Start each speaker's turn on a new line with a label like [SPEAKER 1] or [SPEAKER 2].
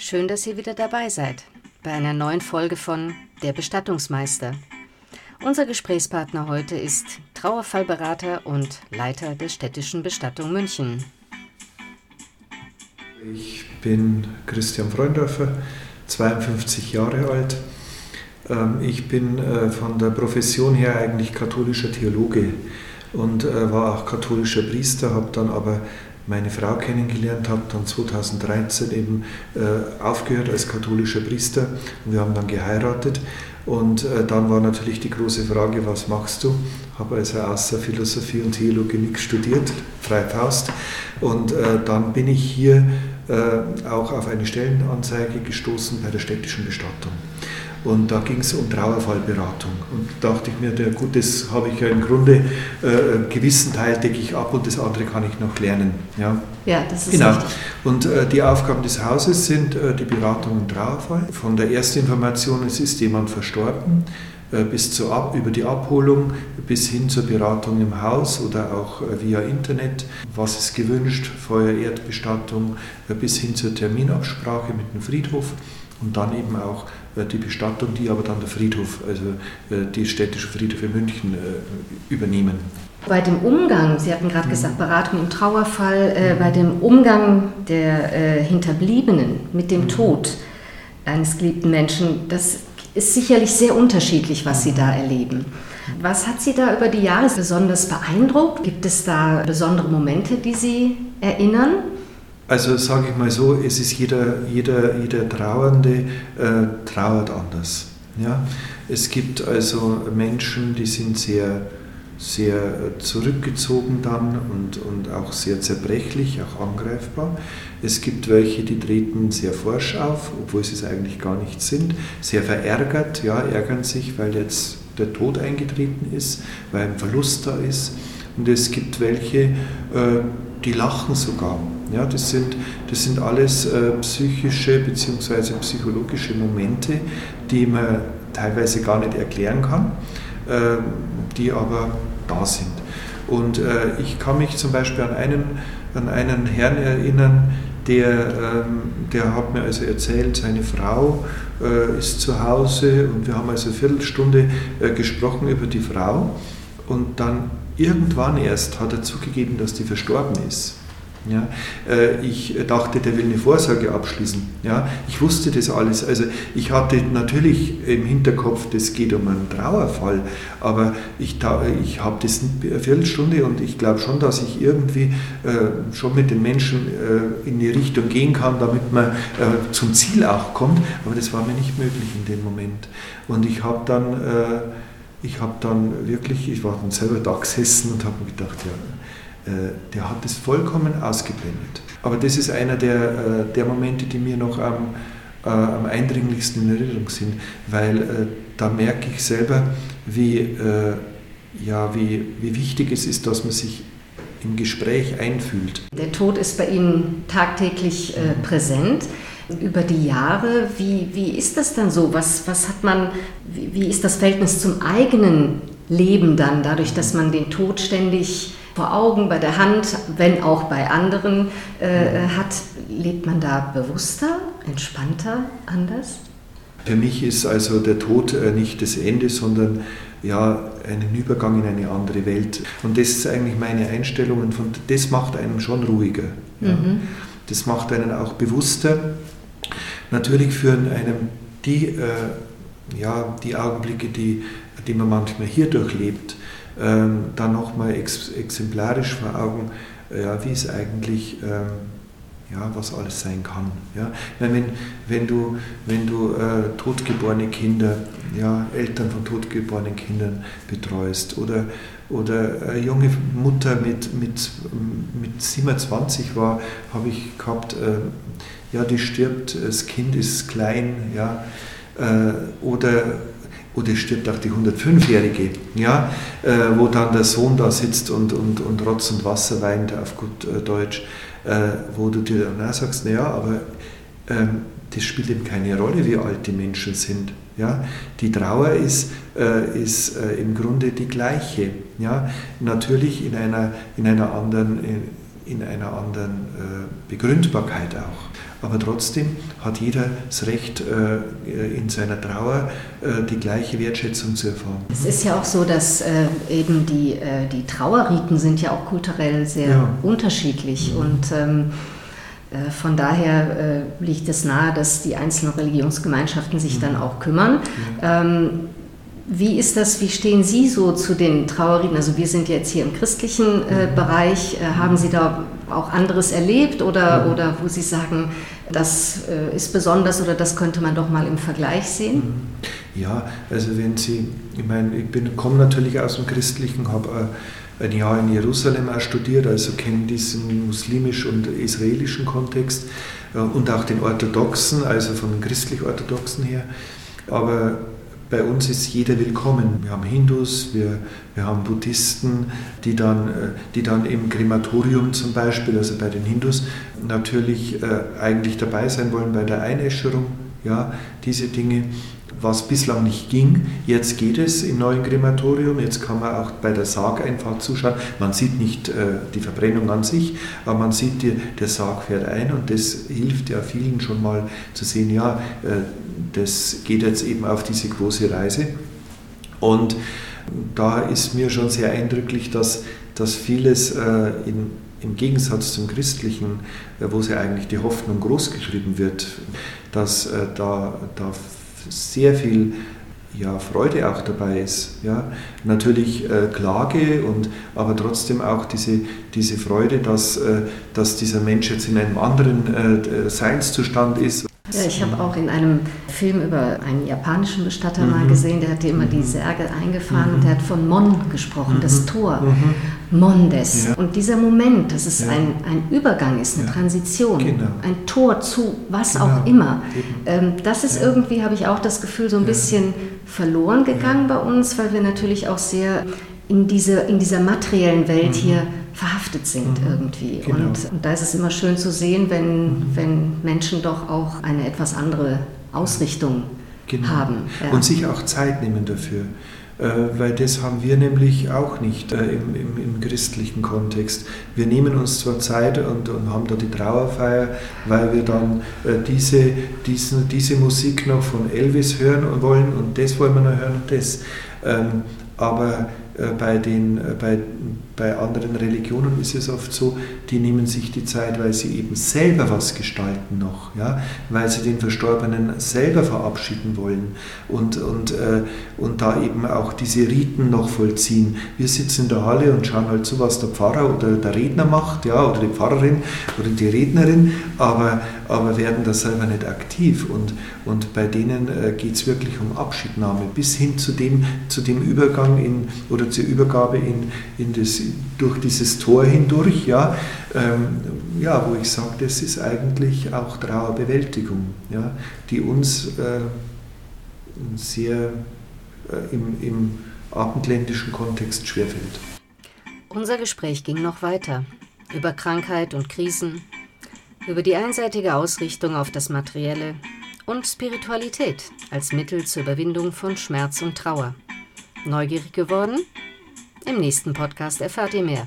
[SPEAKER 1] Schön, dass ihr wieder dabei seid bei einer neuen Folge von Der Bestattungsmeister. Unser Gesprächspartner heute ist Trauerfallberater und Leiter der städtischen Bestattung München.
[SPEAKER 2] Ich bin Christian Freundorfer, 52 Jahre alt. Ähm, ich bin äh, von der Profession her eigentlich katholischer Theologe und äh, war auch katholischer Priester, habe dann aber meine Frau kennengelernt, habe dann 2013 eben äh, aufgehört als katholischer Priester und wir haben dann geheiratet. Und äh, dann war natürlich die große Frage, was machst du? Habe also außer Philosophie und Theologie nichts studiert, frei Faust. Und äh, dann bin ich hier äh, auch auf eine Stellenanzeige gestoßen bei der städtischen Bestattung. Und da ging es um Trauerfallberatung. Und da dachte ich mir, der, gut, das habe ich ja im Grunde, äh, einen gewissen Teil decke ich ab und das andere kann ich noch lernen. Ja,
[SPEAKER 1] ja das ist
[SPEAKER 2] genau.
[SPEAKER 1] richtig.
[SPEAKER 2] Und äh, die Aufgaben des Hauses sind äh, die Beratung im Trauerfall. Von der ersten Information, es ist jemand verstorben, äh, bis zur Ab über die Abholung bis hin zur Beratung im Haus oder auch äh, via Internet. Was ist gewünscht? Feuer, Erdbestattung äh, bis hin zur Terminabsprache mit dem Friedhof und dann eben auch die Bestattung, die aber dann der Friedhof, also die städtische Friedhof in München übernehmen.
[SPEAKER 1] Bei dem Umgang, Sie hatten gerade mhm. gesagt, Beratung im Trauerfall, äh, bei dem Umgang der äh, Hinterbliebenen mit dem mhm. Tod eines geliebten Menschen, das ist sicherlich sehr unterschiedlich, was Sie da erleben. Was hat Sie da über die Jahre besonders beeindruckt? Gibt es da besondere Momente, die Sie erinnern?
[SPEAKER 2] Also sage ich mal so, es ist jeder, jeder, jeder Trauernde äh, trauert anders. Ja? Es gibt also Menschen, die sind sehr, sehr zurückgezogen dann und, und auch sehr zerbrechlich, auch angreifbar. Es gibt welche, die treten sehr forsch auf, obwohl sie es eigentlich gar nicht sind, sehr verärgert, ja, ärgern sich, weil jetzt der Tod eingetreten ist, weil ein Verlust da ist. Und es gibt welche, äh, die lachen sogar. Ja, das, sind, das sind alles äh, psychische bzw. psychologische Momente, die man teilweise gar nicht erklären kann, äh, die aber da sind. Und ich kann mich zum Beispiel an einen, an einen Herrn erinnern, der, ähm, der hat mir also erzählt, seine Frau äh, ist zu Hause und wir haben also eine Viertelstunde äh, gesprochen über die Frau und dann irgendwann erst hat er zugegeben, dass die verstorben ist. Ja, äh, ich dachte, der will eine Vorsorge abschließen. Ja, ich wusste das alles. Also ich hatte natürlich im Hinterkopf, das geht um einen Trauerfall, aber ich, ich habe das eine Viertelstunde und ich glaube schon, dass ich irgendwie äh, schon mit den Menschen äh, in die Richtung gehen kann, damit man zum Ziel auch kommt. Aber das war mir nicht möglich in dem Moment. Und ich habe dann, ich habe dann wirklich, ich war dann selber da gesessen und habe mir gedacht, ja der hat es vollkommen ausgeblendet. Aber das ist einer der, äh, der Momente, die mir noch am, äh, am eindringlichsten in Erinnerung sind, weil da merke ich selber, wie, ja, wie, wie wichtig es ist, dass man sich im Gespräch einfühlt.
[SPEAKER 1] Der Tod ist bei Ihnen tagtäglich äh, präsent. Über die Jahre, wie, wie ist das dann so? Was, was hat man, wie, wie ist das Verhältnis zum eigenen Leben dann, dadurch, dass man den Tod ständig vor Augen, bei der Hand, wenn auch bei anderen äh, hat, lebt man da bewusster, entspannter, anders?
[SPEAKER 2] Für mich ist also der Tod äh, nicht das Ende, sondern ja, einen Übergang in eine andere Welt. Und das ist eigentlich meine Einstellung und das macht einen schon ruhiger. Ja. Mhm. Das macht einen auch bewusster. Natürlich führen einem die, äh, ja, die Augenblicke, die, die man manchmal hier durchlebt, ähm, dann nochmal ex exemplarisch vor Augen, äh, ja, wie es eigentlich, ähm, ja, was alles sein kann. Ja? Wenn, wenn du, wenn du äh, totgeborene Kinder, ja, Eltern von totgeborenen Kindern betreust oder, oder eine junge Mutter mit, mit, mit 27 war, habe ich gehabt, äh, ja, die stirbt, das Kind ist klein, ja, äh, oder oder stirbt auch die 105-Jährige, ja, äh, wo dann der Sohn da sitzt und, und, und Rotz und Wasser weint, auf gut äh, Deutsch, äh, wo du dir dann auch sagst, naja, aber ähm, das spielt eben keine Rolle, wie alt die Menschen sind. Ja? Die Trauer ist, äh, ist äh, im Grunde die gleiche. Ja? Natürlich in einer, in einer anderen, in, in einer anderen äh, Begründbarkeit auch. Aber trotzdem hat jeder das Recht, äh, in seiner Trauer äh, die gleiche Wertschätzung zu erfahren.
[SPEAKER 1] Es ist ja auch so, dass äh, eben die, die Trauerriten sind ja auch kulturell sehr ja. unterschiedlich mhm. und ähm, von daher liegt es nahe, dass die einzelnen Religionsgemeinschaften sich mhm. dann auch kümmern. Ja. Ähm, wie ist das, wie stehen Sie so zu den Trauerreden? Also wir sind jetzt hier im christlichen äh, mhm. Bereich. Äh, haben Sie da auch anderes erlebt oder, mhm. oder wo Sie sagen, das äh, ist besonders oder das könnte man doch mal im Vergleich sehen?
[SPEAKER 2] Mhm. Ja, also wenn Sie, ich meine, ich bin, komme natürlich aus dem Christlichen, habe äh, ein Jahr in Jerusalem auch studiert, also kenne diesen muslimischen und israelischen Kontext äh, und auch den orthodoxen, also von den christlich-orthodoxen her. Aber bei uns ist jeder willkommen. Wir haben Hindus, wir, wir haben Buddhisten, die dann, äh, die dann im Krematorium zum Beispiel, also bei den Hindus, natürlich äh, eigentlich dabei sein wollen bei der Einäscherung. Ja, diese Dinge, was bislang nicht ging. Jetzt geht es im neuen Krematorium. Jetzt kann man auch bei der Sarg einfach zuschauen. Man sieht nicht äh, die Verbrennung an sich, aber man sieht, der Sarg fährt ein und das hilft ja vielen schon mal zu sehen, ja, das geht jetzt eben auf diese große Reise. Und da ist mir schon sehr eindrücklich, dass, dass vieles äh, in, im Gegensatz zum Christlichen, äh, wo sie eigentlich die Hoffnung großgeschrieben wird, dass äh, da, da sehr viel ja, Freude auch dabei ist. Ja? Natürlich äh, Klage, und, aber trotzdem auch diese, diese Freude, dass, äh, dass dieser Mensch jetzt in einem anderen äh, Seinszustand ist.
[SPEAKER 1] Ja, ich habe auch in einem Film über einen japanischen Bestatter mhm. mal gesehen, der hatte immer die mhm. Särge eingefahren mhm. und der hat von Mon gesprochen, mhm. das Tor. Mhm. Mondes. Ja. Und dieser Moment, dass es ja. ein, ein Übergang ist, eine ja. Transition, genau. ein Tor zu was genau. auch immer, ähm, das ist irgendwie, habe ich auch das Gefühl, so ein bisschen verloren gegangen bei uns, weil wir natürlich auch sehr in, diese, in dieser materiellen Welt mhm. hier verhaftet sind mhm. irgendwie. Genau. Und, und, da ist es immer schön zu sehen, wenn, mhm. wenn Menschen doch auch eine etwas andere Ausrichtung genau. haben.
[SPEAKER 2] Ja. Und sich auch Zeit nehmen dafür. Äh, weil das haben wir nämlich auch nicht äh, im, im, im, christlichen Kontext. Wir nehmen uns zwar Zeit und, und, haben da die Trauerfeier, weil wir dann äh, diese, diesen, diese Musik noch von Elvis hören wollen und das wollen wir noch hören und das. Ähm, aber äh, bei, den, äh, bei, bei anderen Religionen ist es oft so, die nehmen sich die Zeit, weil sie eben selber was gestalten noch, ja? weil sie den Verstorbenen selber verabschieden wollen und, und, äh, und da eben auch diese Riten noch vollziehen. Wir sitzen in der Halle und schauen halt zu, was der Pfarrer oder der Redner macht, ja, oder die Pfarrerin oder die Rednerin, aber, aber werden da selber nicht aktiv. Und, und bei denen äh, geht es wirklich um Abschiednahme bis hin zu dem, zu dem Übergang in, oder zur Übergabe in, in das, durch dieses Tor hindurch, ja, ähm, ja wo ich sage, das ist eigentlich auch Trauerbewältigung, ja, die uns äh, sehr äh, im, im abendländischen Kontext schwerfällt.
[SPEAKER 1] Unser Gespräch ging noch weiter über Krankheit und Krisen, über die einseitige Ausrichtung auf das Materielle und Spiritualität als Mittel zur Überwindung von Schmerz und Trauer. Neugierig geworden? Im nächsten Podcast erfahrt ihr mehr.